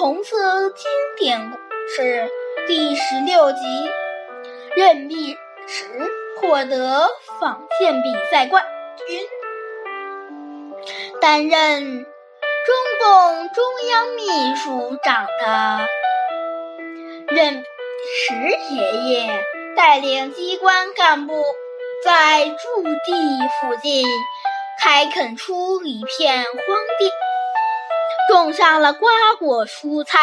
红色经典故事第十六集。任弼时获得纺线比赛冠军。担任中共中央秘书长的任时爷爷，带领机关干部在驻地附近开垦出一片荒地，种上了瓜果蔬菜。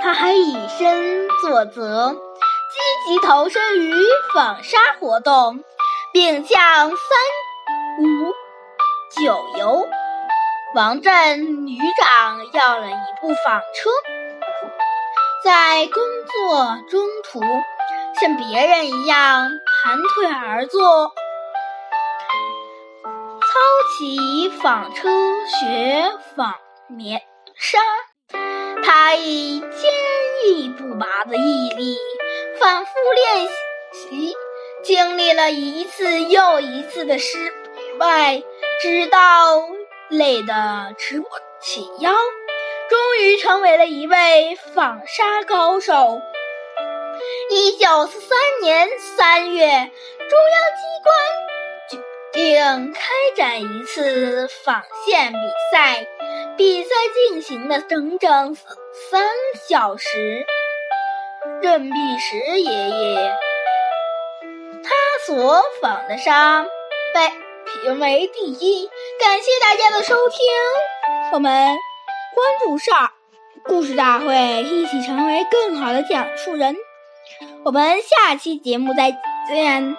他还以身作则，积极投身于纺纱活动，并向三五。九游，王震旅长要了一部纺车，在工作中途像别人一样盘腿而坐，操起纺车学纺棉纱。他以坚毅不拔的毅力反复练习，经历了一次又一次的失败。直到累得直不起腰，终于成为了一位纺纱高手。一九四三年三月，中央机关决定开展一次纺线比赛，比赛进行了整整三小时。任弼时爷爷，他所纺的纱被。评为第一，感谢大家的收听，我们关注上故事大会，一起成为更好的讲述人。我们下期节目再见。